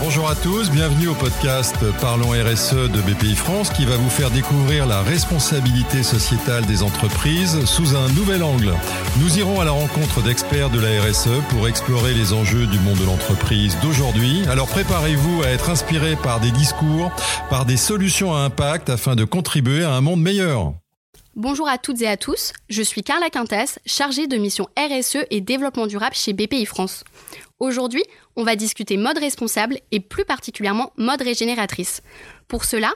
Bonjour à tous, bienvenue au podcast Parlons RSE de BPI France qui va vous faire découvrir la responsabilité sociétale des entreprises sous un nouvel angle. Nous irons à la rencontre d'experts de la RSE pour explorer les enjeux du monde de l'entreprise d'aujourd'hui. Alors préparez-vous à être inspiré par des discours, par des solutions à impact afin de contribuer à un monde meilleur. Bonjour à toutes et à tous, je suis Carla Quintès, chargée de mission RSE et développement durable chez BPI France. Aujourd'hui, on va discuter mode responsable et plus particulièrement mode régénératrice. Pour cela,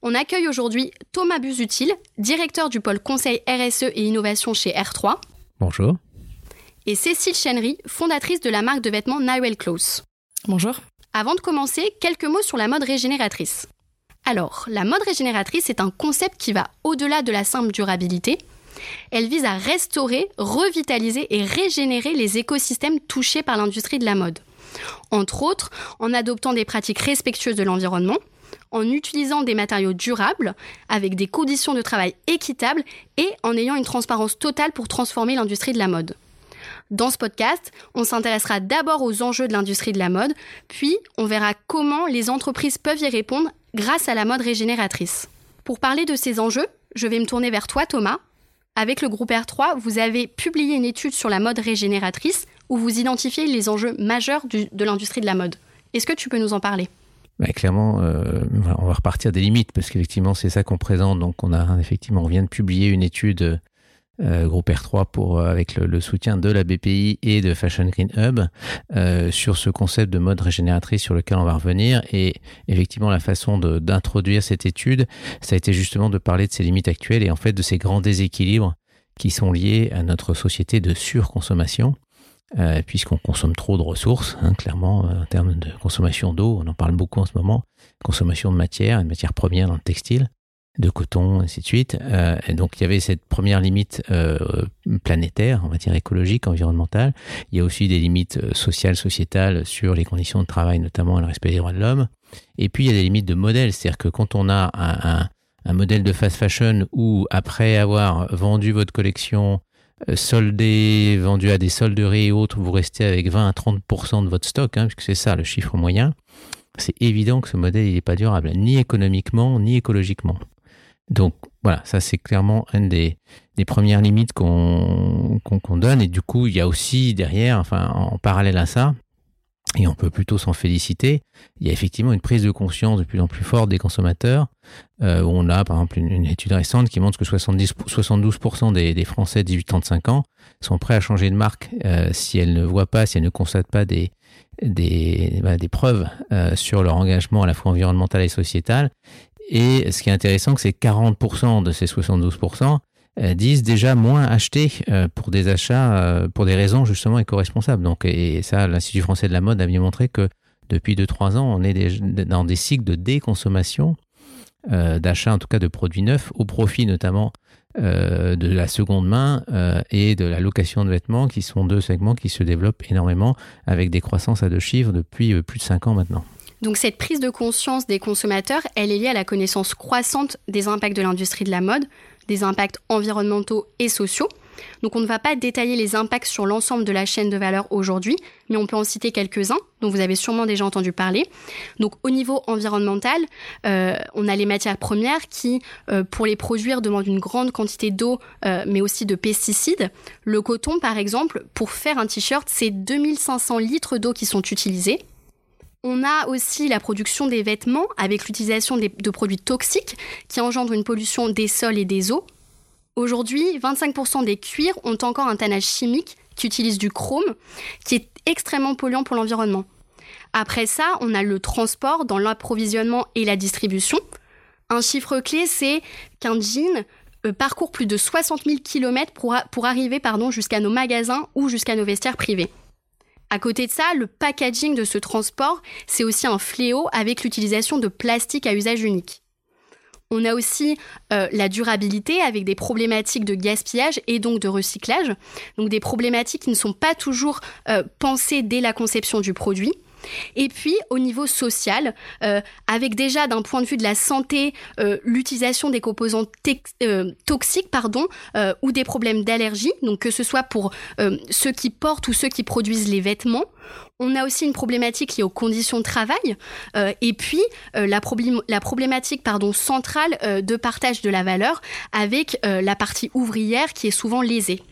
on accueille aujourd'hui Thomas Busutil, directeur du pôle conseil RSE et innovation chez R3. Bonjour. Et Cécile Chenry, fondatrice de la marque de vêtements Nywell Clothes. Bonjour. Avant de commencer, quelques mots sur la mode régénératrice. Alors, la mode régénératrice est un concept qui va au-delà de la simple durabilité. Elle vise à restaurer, revitaliser et régénérer les écosystèmes touchés par l'industrie de la mode. Entre autres, en adoptant des pratiques respectueuses de l'environnement, en utilisant des matériaux durables, avec des conditions de travail équitables et en ayant une transparence totale pour transformer l'industrie de la mode. Dans ce podcast, on s'intéressera d'abord aux enjeux de l'industrie de la mode, puis on verra comment les entreprises peuvent y répondre grâce à la mode régénératrice. Pour parler de ces enjeux, je vais me tourner vers toi Thomas. Avec le groupe R3, vous avez publié une étude sur la mode régénératrice où vous identifiez les enjeux majeurs de l'industrie de la mode. Est-ce que tu peux nous en parler? Bah, clairement, euh, on va repartir des limites parce qu'effectivement, c'est ça qu'on présente. Donc, on a effectivement, on vient de publier une étude euh, groupe R3 pour, euh, avec le, soutien de la BPI et de Fashion Green Hub euh, sur ce concept de mode régénératrice sur lequel on va revenir. Et effectivement, la façon d'introduire cette étude, ça a été justement de parler de ces limites actuelles et en fait de ces grands déséquilibres qui sont liés à notre société de surconsommation. puisqu'on consomme trop de ressources, hein, clairement, en termes de consommation d'eau, on en parle beaucoup en ce moment, consommation de matières, de matières premières dans le textile, de coton, ainsi de suite. Euh, et donc il y avait cette première limite euh, planétaire, en matière écologique, environnementale. Il y a aussi des limites euh, sociales, sociétales sur les conditions de travail, notamment le respect des droits de l'homme. Et puis il y a des limites de modèle, c'est-à-dire que quand on a un, un, modèle de fast fashion où après avoir vendu votre collection, soldé, vendu à des solderies et autres, vous restez avec 20 à 30% de votre stock, hein, puisque c'est ça le chiffre moyen, c'est évident que ce modèle n'est pas durable, ni économiquement, ni écologiquement. Donc voilà, ça c'est clairement une des, premières limites qu'on donne. Et du coup, il y a aussi derrière, enfin en parallèle à ça, et on peut plutôt s'en féliciter, il y a effectivement une prise de conscience de plus en plus forte des consommateurs. Euh, on a par exemple une, étude récente qui montre que 70, 72% des, Français de 18-35 ans sont prêts à changer de marque euh, si elles ne voient pas, si elles ne constatent pas des, des, bah, des preuves euh, sur leur engagement à la fois environnemental et sociétal. Et ce qui est intéressant, c'est que 40% de ces 72% euh, disent déjà moins acheter euh, pour des achats, euh, pour des raisons justement éco-responsables. Donc, et ça, l'Institut français de la mode a bien montré que depuis 2-3 ans, on est dans des cycles de déconsommation, d'achat en tout cas de produits neufs, au profit notamment de la seconde main et de la location de vêtements, qui sont deux segments qui se développent énormément avec des croissances à deux chiffres depuis plus de 5 ans maintenant. Donc cette prise de conscience des consommateurs, elle est liée à la connaissance croissante des impacts de l'industrie de la mode, des impacts environnementaux et sociaux. Donc on ne va pas détailler les impacts sur l'ensemble de la chaîne de valeur aujourd'hui, mais on peut en citer quelques-uns dont vous avez sûrement déjà entendu parler. Donc au niveau environnemental, euh, on a les matières premières qui, euh, pour les produire, demandent une grande quantité d'eau, euh, mais aussi de pesticides. Le coton, par exemple, pour faire un t-shirt, c'est 2500 litres d'eau qui sont utilisés. On a aussi la production des vêtements avec l'utilisation de produits toxiques qui engendrent une pollution des sols et des eaux. Aujourd'hui, 25% des cuirs ont encore un tannage chimique qui utilise du chrome, qui est extrêmement polluant pour l'environnement. Après ça, on a le transport dans l'approvisionnement et la distribution. Un chiffre clé, c'est qu'un jean euh, parcourt plus de 60 000 km pour, pour arriver jusqu'à nos magasins ou jusqu'à nos vestiaires privés. À côté de ça, le packaging de ce transport, c'est aussi un fléau avec l'utilisation de plastique à usage unique. On a aussi euh, la durabilité avec des problématiques de gaspillage et donc de recyclage, donc des problématiques qui ne sont pas toujours euh, pensées dès la conception du produit. Et puis au niveau social, avec déjà d'un point de vue de la santé, l'utilisation des composants toxiques, pardon, ou des problèmes d'allergie, donc que ce soit pour ceux qui portent ou ceux qui produisent les vêtements. On a aussi une problématique liée aux conditions de travail euh, et puis euh, la, problématique pardon, centrale euh, de partage de la valeur avec la partie ouvrière qui est souvent lésée.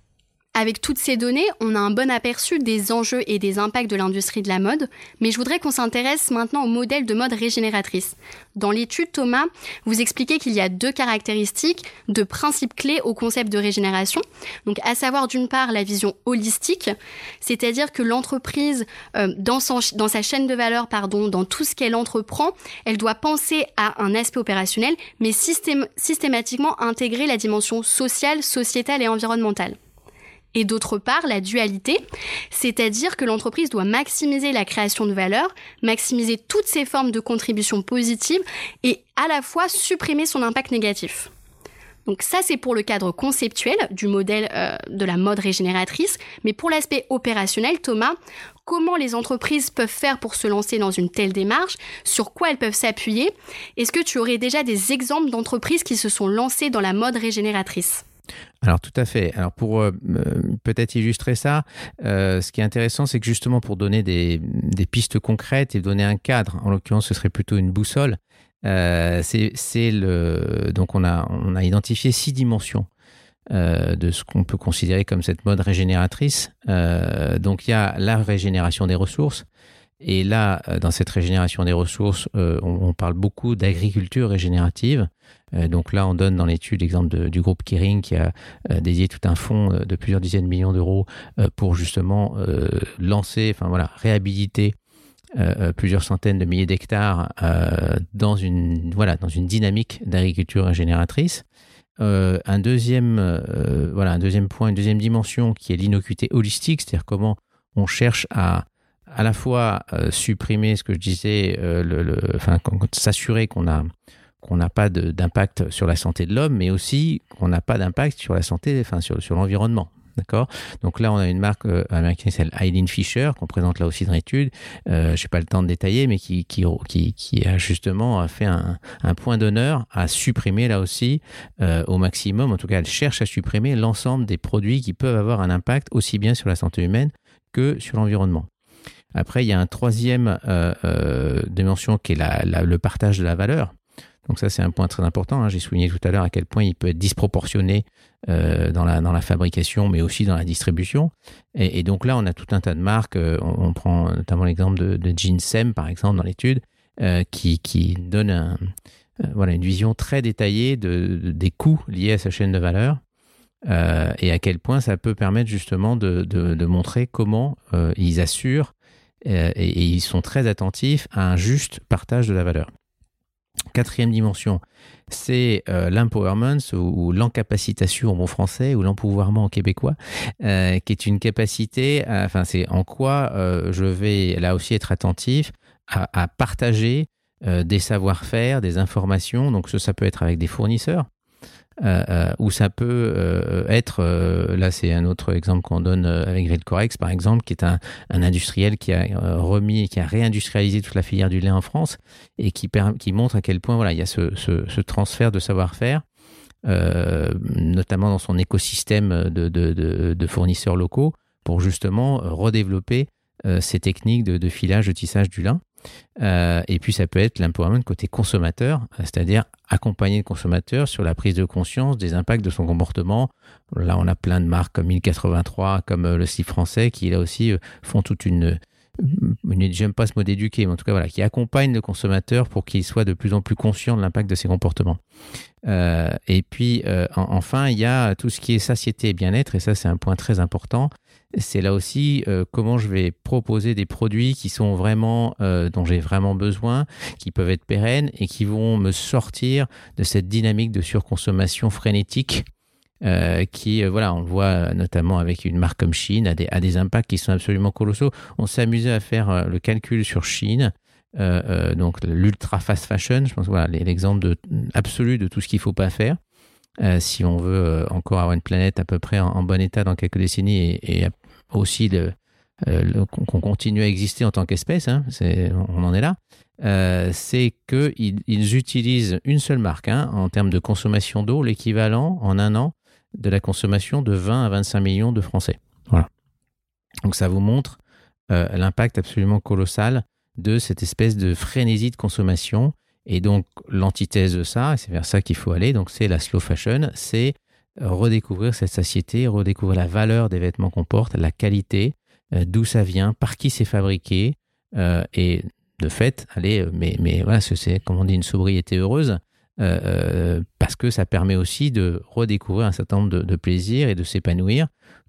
Avec toutes ces données, on a un bon aperçu des enjeux et des impacts de l'industrie de la mode, mais je voudrais qu'on s'intéresse maintenant au modèle de mode régénératrice. Dans l'étude, Thomas, vous expliquez qu'il y a deux caractéristiques, deux principes clés au concept de régénération. Donc, à savoir d'une part la vision holistique, c'est-à-dire que l'entreprise, euh, dans, dans, sa chaîne de valeur, pardon, dans tout ce qu'elle entreprend, elle doit penser à un aspect opérationnel, mais systématiquement intégrer la dimension sociale, sociétale et environnementale et d'autre part la dualité, c'est-à-dire que l'entreprise doit maximiser la création de valeur, maximiser toutes ses formes de contribution positive et à la fois supprimer son impact négatif. Donc ça, c'est pour le cadre conceptuel du modèle euh, de la mode régénératrice. Mais pour l'aspect opérationnel, Thomas, comment les entreprises peuvent faire pour se lancer dans une telle démarche? Sur quoi elles peuvent s'appuyer? Est-ce que tu aurais déjà des exemples d'entreprises qui se sont lancées dans la mode régénératrice? Alors tout à fait. Alors pour euh, euh, peut-être illustrer ça, euh, ce qui est intéressant, c'est que justement pour donner des, pistes concrètes et donner un cadre, en l'occurrence ce serait plutôt une boussole, c'est le donc on a identifié six dimensions de ce qu'on peut considérer comme cette mode régénératrice. donc il y a la régénération des ressources. Et là, dans cette régénération des ressources, on parle beaucoup d'agriculture régénérative. Euh, donc là, on donne dans l'étude l'exemple du groupe Kering qui a euh, dédié tout un fonds euh, de plusieurs dizaines de millions d'euros pour justement lancer, enfin voilà, réhabiliter plusieurs centaines de milliers d'hectares dans une voilà dans une dynamique d'agriculture régénératrice. un deuxième voilà un deuxième point, une deuxième dimension qui est l'innocuité holistique, c'est-à-dire comment on cherche à à la fois supprimer ce que je disais, le, enfin s'assurer qu'on a qu'on n'a pas d'impact sur la santé de l'homme, mais aussi qu'on n'a pas d'impact sur la santé, enfin sur, l'environnement. D'accord? Donc là, on a une marque euh, américaine qui s'appelle Eileen Fisher, qu'on présente là aussi dans l'étude. Euh, je n'ai pas le temps de détailler, mais qui, a justement fait un, point d'honneur à supprimer là aussi euh, au maximum, en tout cas, elle cherche à supprimer l'ensemble des produits qui peuvent avoir un impact aussi bien sur la santé humaine que sur l'environnement. Après, il y a un troisième dimension qui est le partage de la valeur. Donc ça, c'est un point très important. Hein. J'ai souligné tout à l'heure à quel point il peut être disproportionné euh, dans, la, fabrication, mais aussi dans la distribution. Et, donc là, on a tout un tas de marques. Euh, on, prend notamment l'exemple de, de Ginsem, par exemple, dans l'étude, euh, qui, donne une vision très détaillée de, des coûts liés à sa chaîne de valeur. et à quel point ça peut permettre justement de, montrer comment ils assurent et, ils sont très attentifs à un juste partage de la valeur. Quatrième dimension, c'est euh, l'empowerment ou, l'encapacitation en bon français ou l'empouvoirment en québécois, euh, qui est une capacité, enfin c'est en quoi euh, je vais là aussi être attentif à, partager des savoir-faire, des informations. Donc ça peut être avec des fournisseurs, euh, euh, où ça peut euh, être, là c'est un autre exemple qu'on donne avec Gridcorex par exemple, qui est un, industriel qui a remis, qui a réindustrialisé toute la filière du lait en France et qui, qui montre à quel point voilà, il y a ce, transfert de savoir-faire. notamment dans son écosystème de, fournisseurs locaux, pour justement redévelopper ces techniques de, filage, de tissage du lin. Euh, et puis ça peut être l'empowerment côté consommateur, c'est-à-dire accompagner le consommateur sur la prise de conscience des impacts de son comportement. Là, on a plein de marques comme 1083, comme euh, le site français, qui là aussi euh, font toute une, j'aime pas ce mot d'éduquer, mais en tout cas voilà, qui accompagne le consommateur pour qu'il soit de plus en plus conscient de l'impact de ses comportements. et puis enfin, il y a tout ce qui est satiété et bien-être, et ça c'est un point très important c'est là aussi euh, comment je vais proposer des produits qui sont vraiment euh, dont j'ai vraiment besoin, qui peuvent être pérennes et qui vont me sortir de cette dynamique de surconsommation frénétique euh, qui, voilà, on le voit notamment avec une marque comme Chine, a des, des impacts qui sont absolument colossaux. On s'est amusé à faire le calcul sur Chine. donc l'ultra fast fashion, je pense voilà l'exemple absolu de tout ce qu'il ne faut pas faire. Si on veut encore avoir une planète à peu près en, bon état dans quelques décennies et, aussi de, qu'on continue à exister en tant qu'espèce, hein, on en est là, c'est qu'ils ils utilisent une seule marque hein, en termes de consommation d'eau, l'équivalent en un an de la consommation de 20 à 25 millions de Français. Voilà. Donc ça vous montre l'impact absolument colossal de cette espèce de frénésie de consommation. Et donc, l'antithèse de ça, c'est vers ça qu'il faut aller, donc c'est la slow fashion, c'est redécouvrir cette satiété, redécouvrir la valeur des vêtements qu'on porte, la qualité, euh, d'où ça vient, par qui c'est fabriqué, euh, et de fait, allez, euh, mais, mais voilà, c'est, comme on dit, une sobriété heureuse, parce que ça permet aussi de redécouvrir un certain nombre de, plaisirs et de s'épanouir,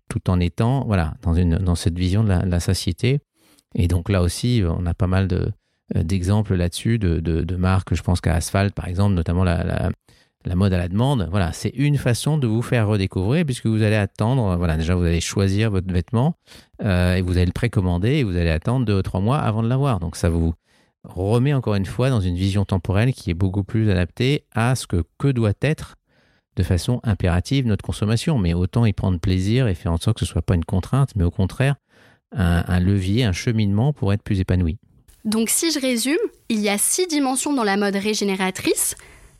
tout en étant, voilà, dans, cette vision de la, satiété. Et donc là aussi, on a pas mal de, d'exemples là-dessus de, de, marques. Je pense qu'à Asphalt, par exemple, notamment la, mode à la demande. Voilà, c'est une façon de vous faire redécouvrir puisque vous allez attendre. Voilà, déjà vous allez choisir votre vêtement euh, et vous allez le précommander et vous allez attendre deux ou trois mois avant de l'avoir. Donc ça vous remet encore une fois dans une vision temporelle qui est beaucoup plus adaptée à ce que doit être de façon impérative notre consommation. Mais autant y prendre plaisir et faire en sorte que ce soit pas une contrainte, mais au contraire un, levier, un cheminement pour être plus épanoui. Donc si je résume, il y a six dimensions dans la mode régénératrice.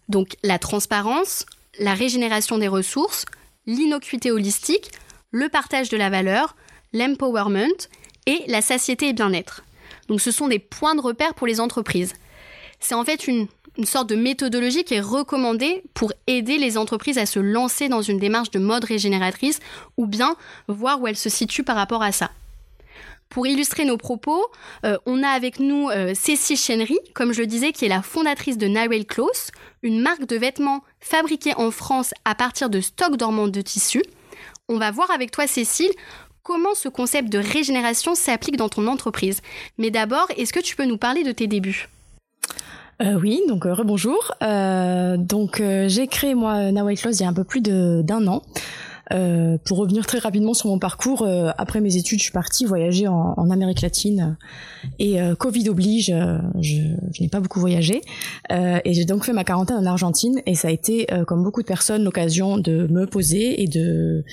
Donc la transparence, la régénération des ressources, l'innocuité holistique, le partage de la valeur, l'empowerment et la satiété et bien-être. Donc ce sont des points de repère pour les entreprises. C'est en fait une, une, sorte de méthodologie qui est recommandée pour aider les entreprises à se lancer dans une démarche de mode régénératrice ou bien voir où elles se situent par rapport à ça. Pour illustrer nos propos, euh, on a avec nous euh, Cécile Chenry, comme je le disais, qui est la fondatrice de Narel Clothes, une marque de vêtements fabriqués en France à partir de stocks dormants de tissus. On va voir avec toi, Cécile, comment ce concept de régénération s'applique dans ton entreprise. Mais d'abord, est-ce que tu peux nous parler de tes débuts? Euh, oui, donc rebonjour. donc j'ai créé moi Naway Clothes il y a un peu plus d'un an. Euh, pour revenir très rapidement sur mon parcours, euh, après mes études, je suis partie voyager en, en Amérique latine. Et euh, Covid oblige, je, je n'ai pas beaucoup voyagé. Et j'ai donc fait ma quarantaine en Argentine. Et ça a été, comme beaucoup de personnes, l'occasion de me poser et de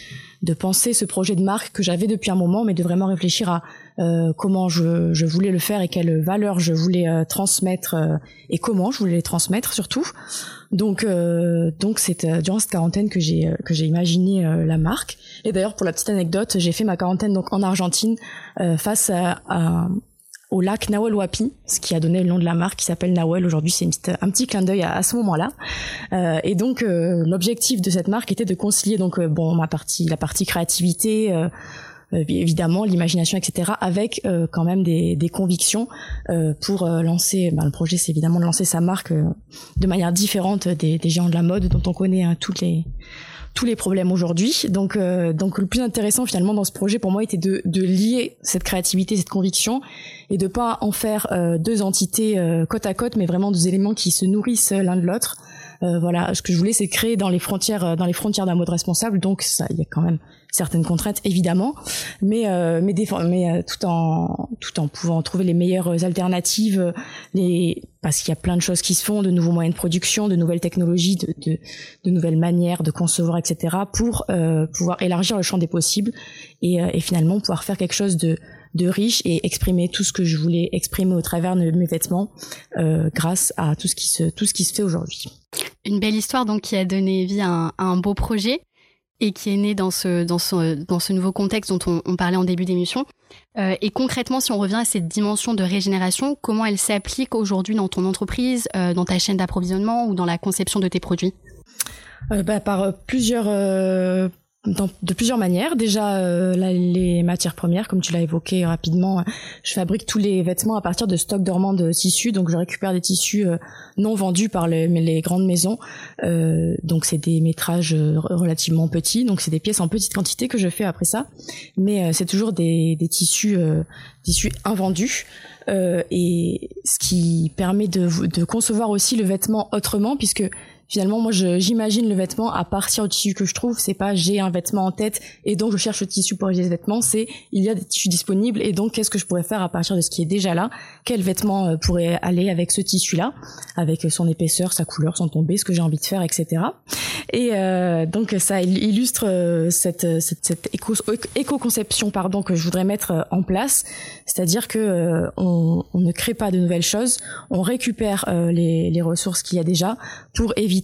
de penser ce projet de marque que j'avais depuis un moment, mais de vraiment réfléchir à euh, comment je, je, voulais le faire et quelles valeurs je voulais euh, transmettre euh, et comment je voulais les transmettre surtout. Donc donc c'est durant cette quarantaine que j'ai que j'ai imaginé la marque. Et d'ailleurs pour la petite anecdote, j'ai fait ma quarantaine donc en Argentine face à, au lac Nahuel Huapi, ce qui a donné le nom de la marque qui s'appelle Nahuel. Aujourd'hui, c'est un petit clin d'œil à, ce moment-là. Euh, et donc, l'objectif de cette marque était de concilier donc bon ma partie, la partie créativité, euh, évidemment l'imagination, etc., avec euh, quand même des, des convictions euh, pour lancer. Ben, le projet, c'est évidemment de lancer sa marque de manière différente des, des, géants de la mode dont on connaît hein, les tous les problèmes aujourd'hui. Donc, donc le plus intéressant finalement dans ce projet pour moi était de, de lier cette créativité, cette conviction, et de pas en faire deux entités côte à côte, mais vraiment deux éléments qui se nourrissent l'un de l'autre. Voilà, ce que je voulais, c'est créer dans les frontières, dans les frontières d'un mode responsable. Donc, ça, il y a quand même certaines contraintes évidemment, mais euh, mais, mais euh, tout en tout en pouvant trouver les meilleures alternatives, les parce qu'il y a plein de choses qui se font, de nouveaux moyens de production, de nouvelles technologies, de, de, de nouvelles manières de concevoir, etc. pour euh, pouvoir élargir le champ des possibles et, euh, et finalement pouvoir faire quelque chose de de riche et exprimer tout ce que je voulais exprimer au travers de mes vêtements euh, grâce à tout ce qui se tout ce qui se fait aujourd'hui. Une belle histoire donc qui a donné vie à un, beau projet et qui est né dans ce, dans ce, dans ce nouveau contexte dont on, on parlait en début d'émission. Euh, et concrètement, si on revient à cette dimension de régénération, comment elle s'applique aujourd'hui dans ton entreprise, euh, dans ta chaîne d'approvisionnement ou dans la conception de tes produits? Euh, bah, Par plusieurs euh, de plusieurs manières. Déjà, euh, les matières premières, comme tu l'as évoqué rapidement, je fabrique tous les vêtements à partir de stocks dormants de tissus. Donc, je récupère des tissus euh, non vendus par les, grandes maisons. Euh, donc, c'est des métrages relativement petits. Donc, c'est des pièces en petite quantité que je fais après ça. Mais c'est toujours des, des tissus, tissus invendus. et ce qui permet de concevoir aussi le vêtement autrement, puisque finalement moi j'imagine le vêtement à partir du tissu que je trouve c'est pas j'ai un vêtement en tête et donc je cherche le tissu pour réaliser ce vêtement c'est il y a des tissus disponibles et donc qu'est-ce que je pourrais faire à partir de ce qui est déjà là? Quel vêtement euh, pourrait aller avec ce tissu là avec son épaisseur sa couleur son tombé ce que j'ai envie de faire etc Et euh, donc ça illustre euh, cette, cette, cette éco, éco-conception pardon que je voudrais mettre euh, en place, c'est-à-dire que on, on, ne crée pas de nouvelles choses, on récupère les, les, ressources qu'il y a déjà pour éviter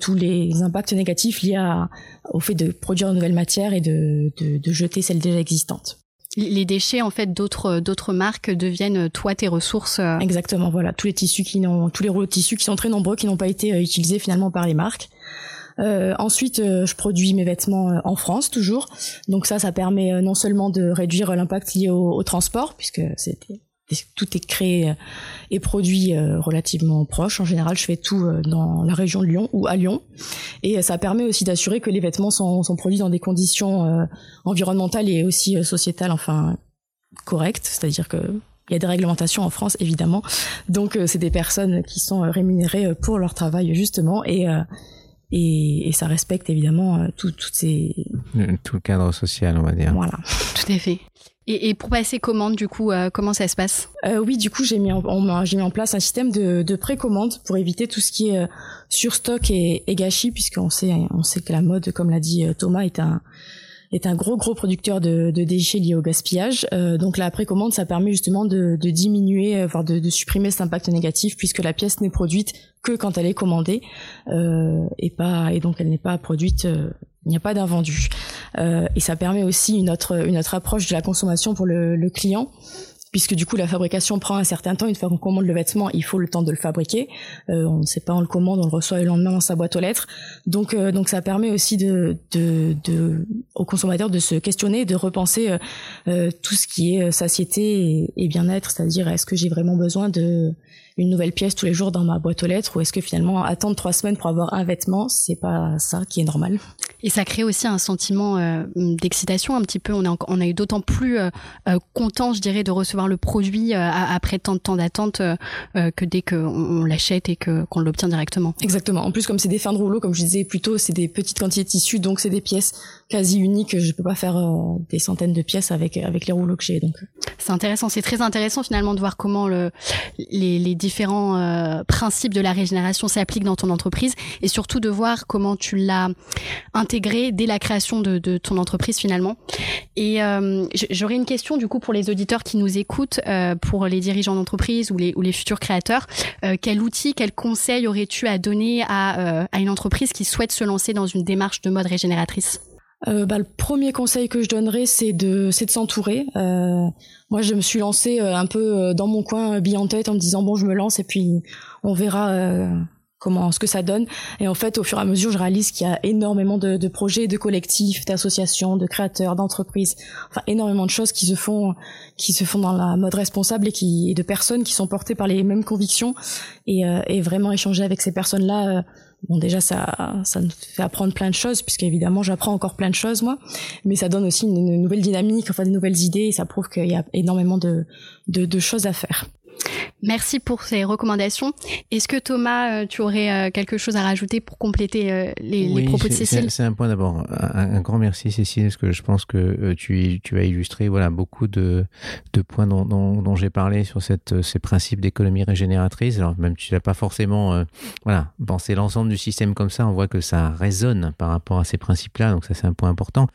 tous les impacts négatifs liés à, au fait de produire de nouvelles matières et de, de, de jeter celles déjà existantes les déchets en fait d'autres d'autres marques deviennent toi tes ressources. Exactement, voilà, tous les tissus qui n'ont tous les rouleaux de tissus qui sont très nombreux qui n'ont pas été utilisés finalement par les marques. Euh, ensuite, euh, je produis mes vêtements euh, en France toujours. Donc ça, ça permet non seulement de réduire l'impact lié au, transport, puisque tout est créé et produit relativement proche. En général, je fais tout dans la région de Lyon ou à Lyon. Et ça permet aussi d'assurer que les vêtements sont, sont, produits dans des conditions environnementales et aussi sociétales, enfin, correctes. C'est-à-dire que il y a des réglementations en France, évidemment. Donc, c'est des personnes qui sont rémunérées pour leur travail, justement. Et et, et ça respecte évidemment euh, tout, toutes ces... Tout le cadre social, on va dire. Voilà. Tout à fait. Et, pour passer commande, du coup, euh, comment ça se passe euh, Oui, du coup, j'ai mis, en, place un système de, de précommande pour éviter tout ce qui est euh, surstock et, gâchis, puisqu'on sait, on sait que la mode, comme l'a dit Thomas, est un, gros gros producteur de, déchets liés au gaspillage. Euh, donc la précommande, ça permet justement de, diminuer, euh, voire de, supprimer cet impact négatif, puisque la pièce n'est produite que quand elle est commandée euh, et donc elle n'est pas produite. Il n'y a pas d'invendu. Euh, et ça permet aussi une autre une autre approche de la consommation pour le, client puisque du coup la fabrication prend un certain temps. Une fois qu'on commande le vêtement, il faut le temps de le fabriquer. Euh, on ne sait pas, on le commande, on le reçoit le lendemain dans sa boîte aux lettres. Donc, euh, donc ça permet aussi de, de, de, aux consommateurs de se questionner, de repenser euh, tout ce qui est satiété et bien-être, c'est-à-dire est-ce que j'ai vraiment besoin de une nouvelle pièce tous les jours dans ma boîte aux lettres ou est-ce que finalement attendre trois semaines pour avoir un vêtement, c'est pas ça qui est normal? Et ça crée aussi un sentiment euh, d'excitation un petit peu. On, on a eu d'autant plus euh, euh, content, je dirais, de recevoir le produit après tant de temps d'attente que dès qu'on on, l'achète et que qu'on l'obtient directement. Exactement. En plus, comme c'est des fins de rouleau, comme je disais plus tôt, c'est des petites quantités de tissus, donc c'est des pièces quasi uniques. Je peux pas faire des centaines de pièces avec avec les rouleaux que j'ai. Donc c'est très intéressant finalement de voir comment le, les, différents euh, principes de la régénération s'appliquent dans ton entreprise et surtout de voir comment tu l'as intégré dès la création de, ton entreprise finalement. Et euh, j'aurais une question du coup pour les auditeurs qui nous écoutent, euh, pour les dirigeants d'entreprise ou les, futurs créateurs. Quel outil, quel conseil aurais-tu à donner à une entreprise qui souhaite se lancer dans une démarche de mode régénératrice? Euh, bah, le premier conseil que je donnerais, c'est de, c'est de s'entourer. Euh, moi, je me suis lancée euh, un peu euh, dans mon coin, bille en tête, en me disant bon, je me lance et puis on verra comment ce que ça donne. Et en fait, au fur et à mesure, je réalise qu'il y a énormément de, de projets, de collectifs, d'associations, de créateurs, d'entreprises, enfin énormément de choses qui se font, qui se font dans la mode responsable et qui et de personnes qui sont portées par les mêmes convictions. Et, et vraiment échanger avec ces personnes-là bon déjà ça ça nous fait apprendre plein de choses puisque évidemment j'apprends encore plein de choses moi. Mais ça donne aussi une, nouvelle dynamique enfin des nouvelles idées et ça prouve qu'il y a énormément de, de, de choses à faire Merci pour ces recommandations. Est-ce que Thomas, euh, tu aurais euh, quelque chose à rajouter pour compléter euh, les, les propos de Cécile? C'est un point d'abord. Un, un, grand merci Cécile, parce que je pense que tu, tu as illustré voilà beaucoup de, de points dont, dont, dont j'ai parlé sur cette, ces principes d'économie régénératrice. Alors même tu n'as pas forcément euh, voilà pensé l'ensemble du système comme ça, on voit que ça résonne par rapport à ces principes-là, donc ça c'est un point important.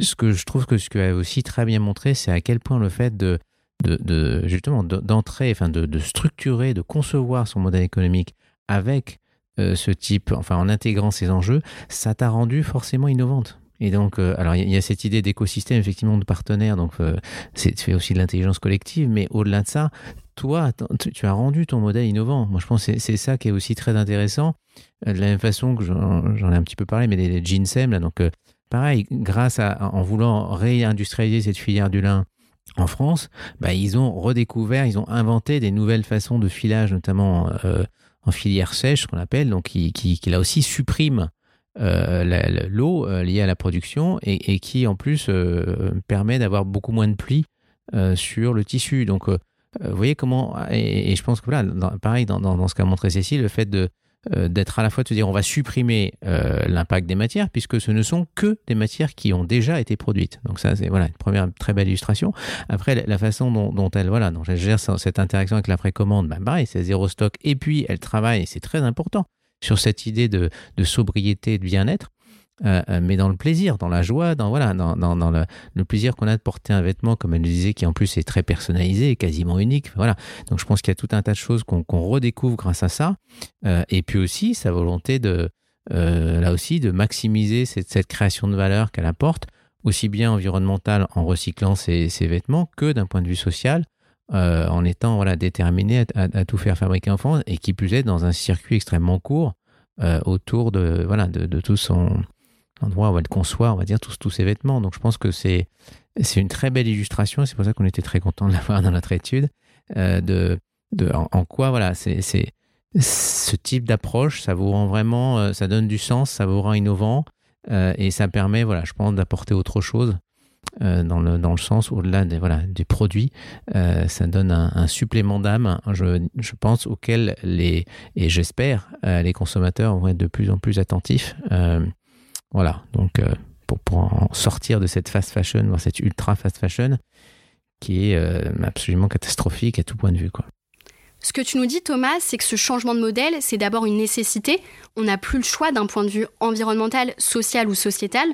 Ce que je trouve que ce que tu as aussi très bien montré, c'est à quel point le fait de de, justement d'entrer, enfin de, structurer, de concevoir son modèle économique avec euh, ce type, enfin en intégrant ces enjeux, ça t'a rendu forcément innovante. Et donc, euh, alors il y, a cette idée d'écosystème effectivement de partenaires, donc euh, c'est tu fais aussi de l'intelligence collective, mais au-delà de ça, toi, tu as rendu ton modèle innovant. Moi, je pense que c'est ça qui est aussi très intéressant. De la même façon que j'en ai un petit peu parlé, mais les, les Ginsem, là, donc pareil, grâce à en voulant réindustrialiser cette filière du lin en France, bah, ils ont redécouvert, ils ont inventé des nouvelles façons de filage, notamment euh, en filière sèche, qu'on appelle, donc qui, là aussi supprime euh, l'eau euh, liée à la production et, qui en plus permet d'avoir beaucoup moins de euh, sur le tissu. Donc, vous voyez comment, et, je pense que voilà, pareil dans, dans, ce qu'a montré Cécile, le fait de d'être à la fois de se dire on va supprimer euh, l'impact des matières puisque ce ne sont que des matières qui ont déjà été produites. Donc ça c'est voilà une première très belle illustration. Après la, façon dont, elle voilà elle gère cette interaction avec la précommande, ben pareil c'est zéro stock et puis elle travaille c'est très important sur cette idée de, sobriété et de bien-être. Euh, euh, mais dans le plaisir, dans la joie, dans voilà, dans, le, plaisir qu'on a de porter un vêtement, comme elle le disait, qui en plus est très personnalisé, quasiment unique. Voilà. Donc je pense qu'il y a tout un tas de choses qu'on redécouvre grâce à ça. Euh, et puis aussi sa volonté de, là aussi, de maximiser cette, création de valeur qu'elle apporte, aussi bien environnementale en recyclant ses, vêtements que d'un point de vue social. En étant voilà déterminé à, tout faire fabriquer en France et qui plus est dans un circuit extrêmement court autour de voilà de tout son endroit où elle conçoit, on va dire, tous, tous ces vêtements. Donc je pense que c'est, une très belle illustration, c'est pour ça qu'on était très content de l'avoir dans notre étude, euh, de, en, quoi, voilà, c'est, ce type d'approche, ça vous rend vraiment, euh, ça donne du sens, ça vous rend innovant, euh, et ça permet, voilà, je pense, d'apporter autre chose. Dans, le, dans le sens au-delà des, voilà, des produits, ça donne un, supplément d'âme, je, je pense, auquel les, et j'espère, les consommateurs vont être de plus en plus attentifs. Voilà, donc euh, pour, en sortir de cette fast fashion, voire cette ultra fast fashion, qui est euh, absolument catastrophique à tout point de vue. Quoi. Ce que tu nous dis, Thomas, c'est que ce changement de modèle, c'est d'abord une nécessité. On n'a plus le choix d'un point de vue environnemental, social ou sociétal.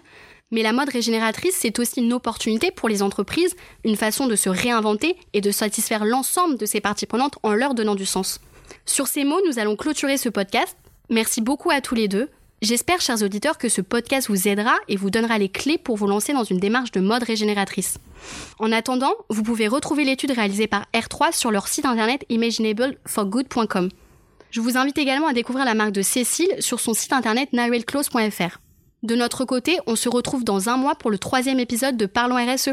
Mais la mode régénératrice, c'est aussi une opportunité pour les entreprises, une façon de se réinventer et de satisfaire l'ensemble de ces parties prenantes en leur donnant du sens. Sur ces mots, nous allons clôturer ce podcast. Merci beaucoup à tous les deux. J'espère, chers auditeurs, que ce podcast vous aidera et vous donnera les clés pour vous lancer dans une démarche de mode régénératrice. En attendant, vous pouvez retrouver l'étude réalisée par R3 sur leur site internet imaginableforgood.com. Je vous invite également à découvrir la marque de Cécile sur son site internet narelclose.fr. De notre côté, on se retrouve dans un mois pour le troisième épisode de Parlons RSE.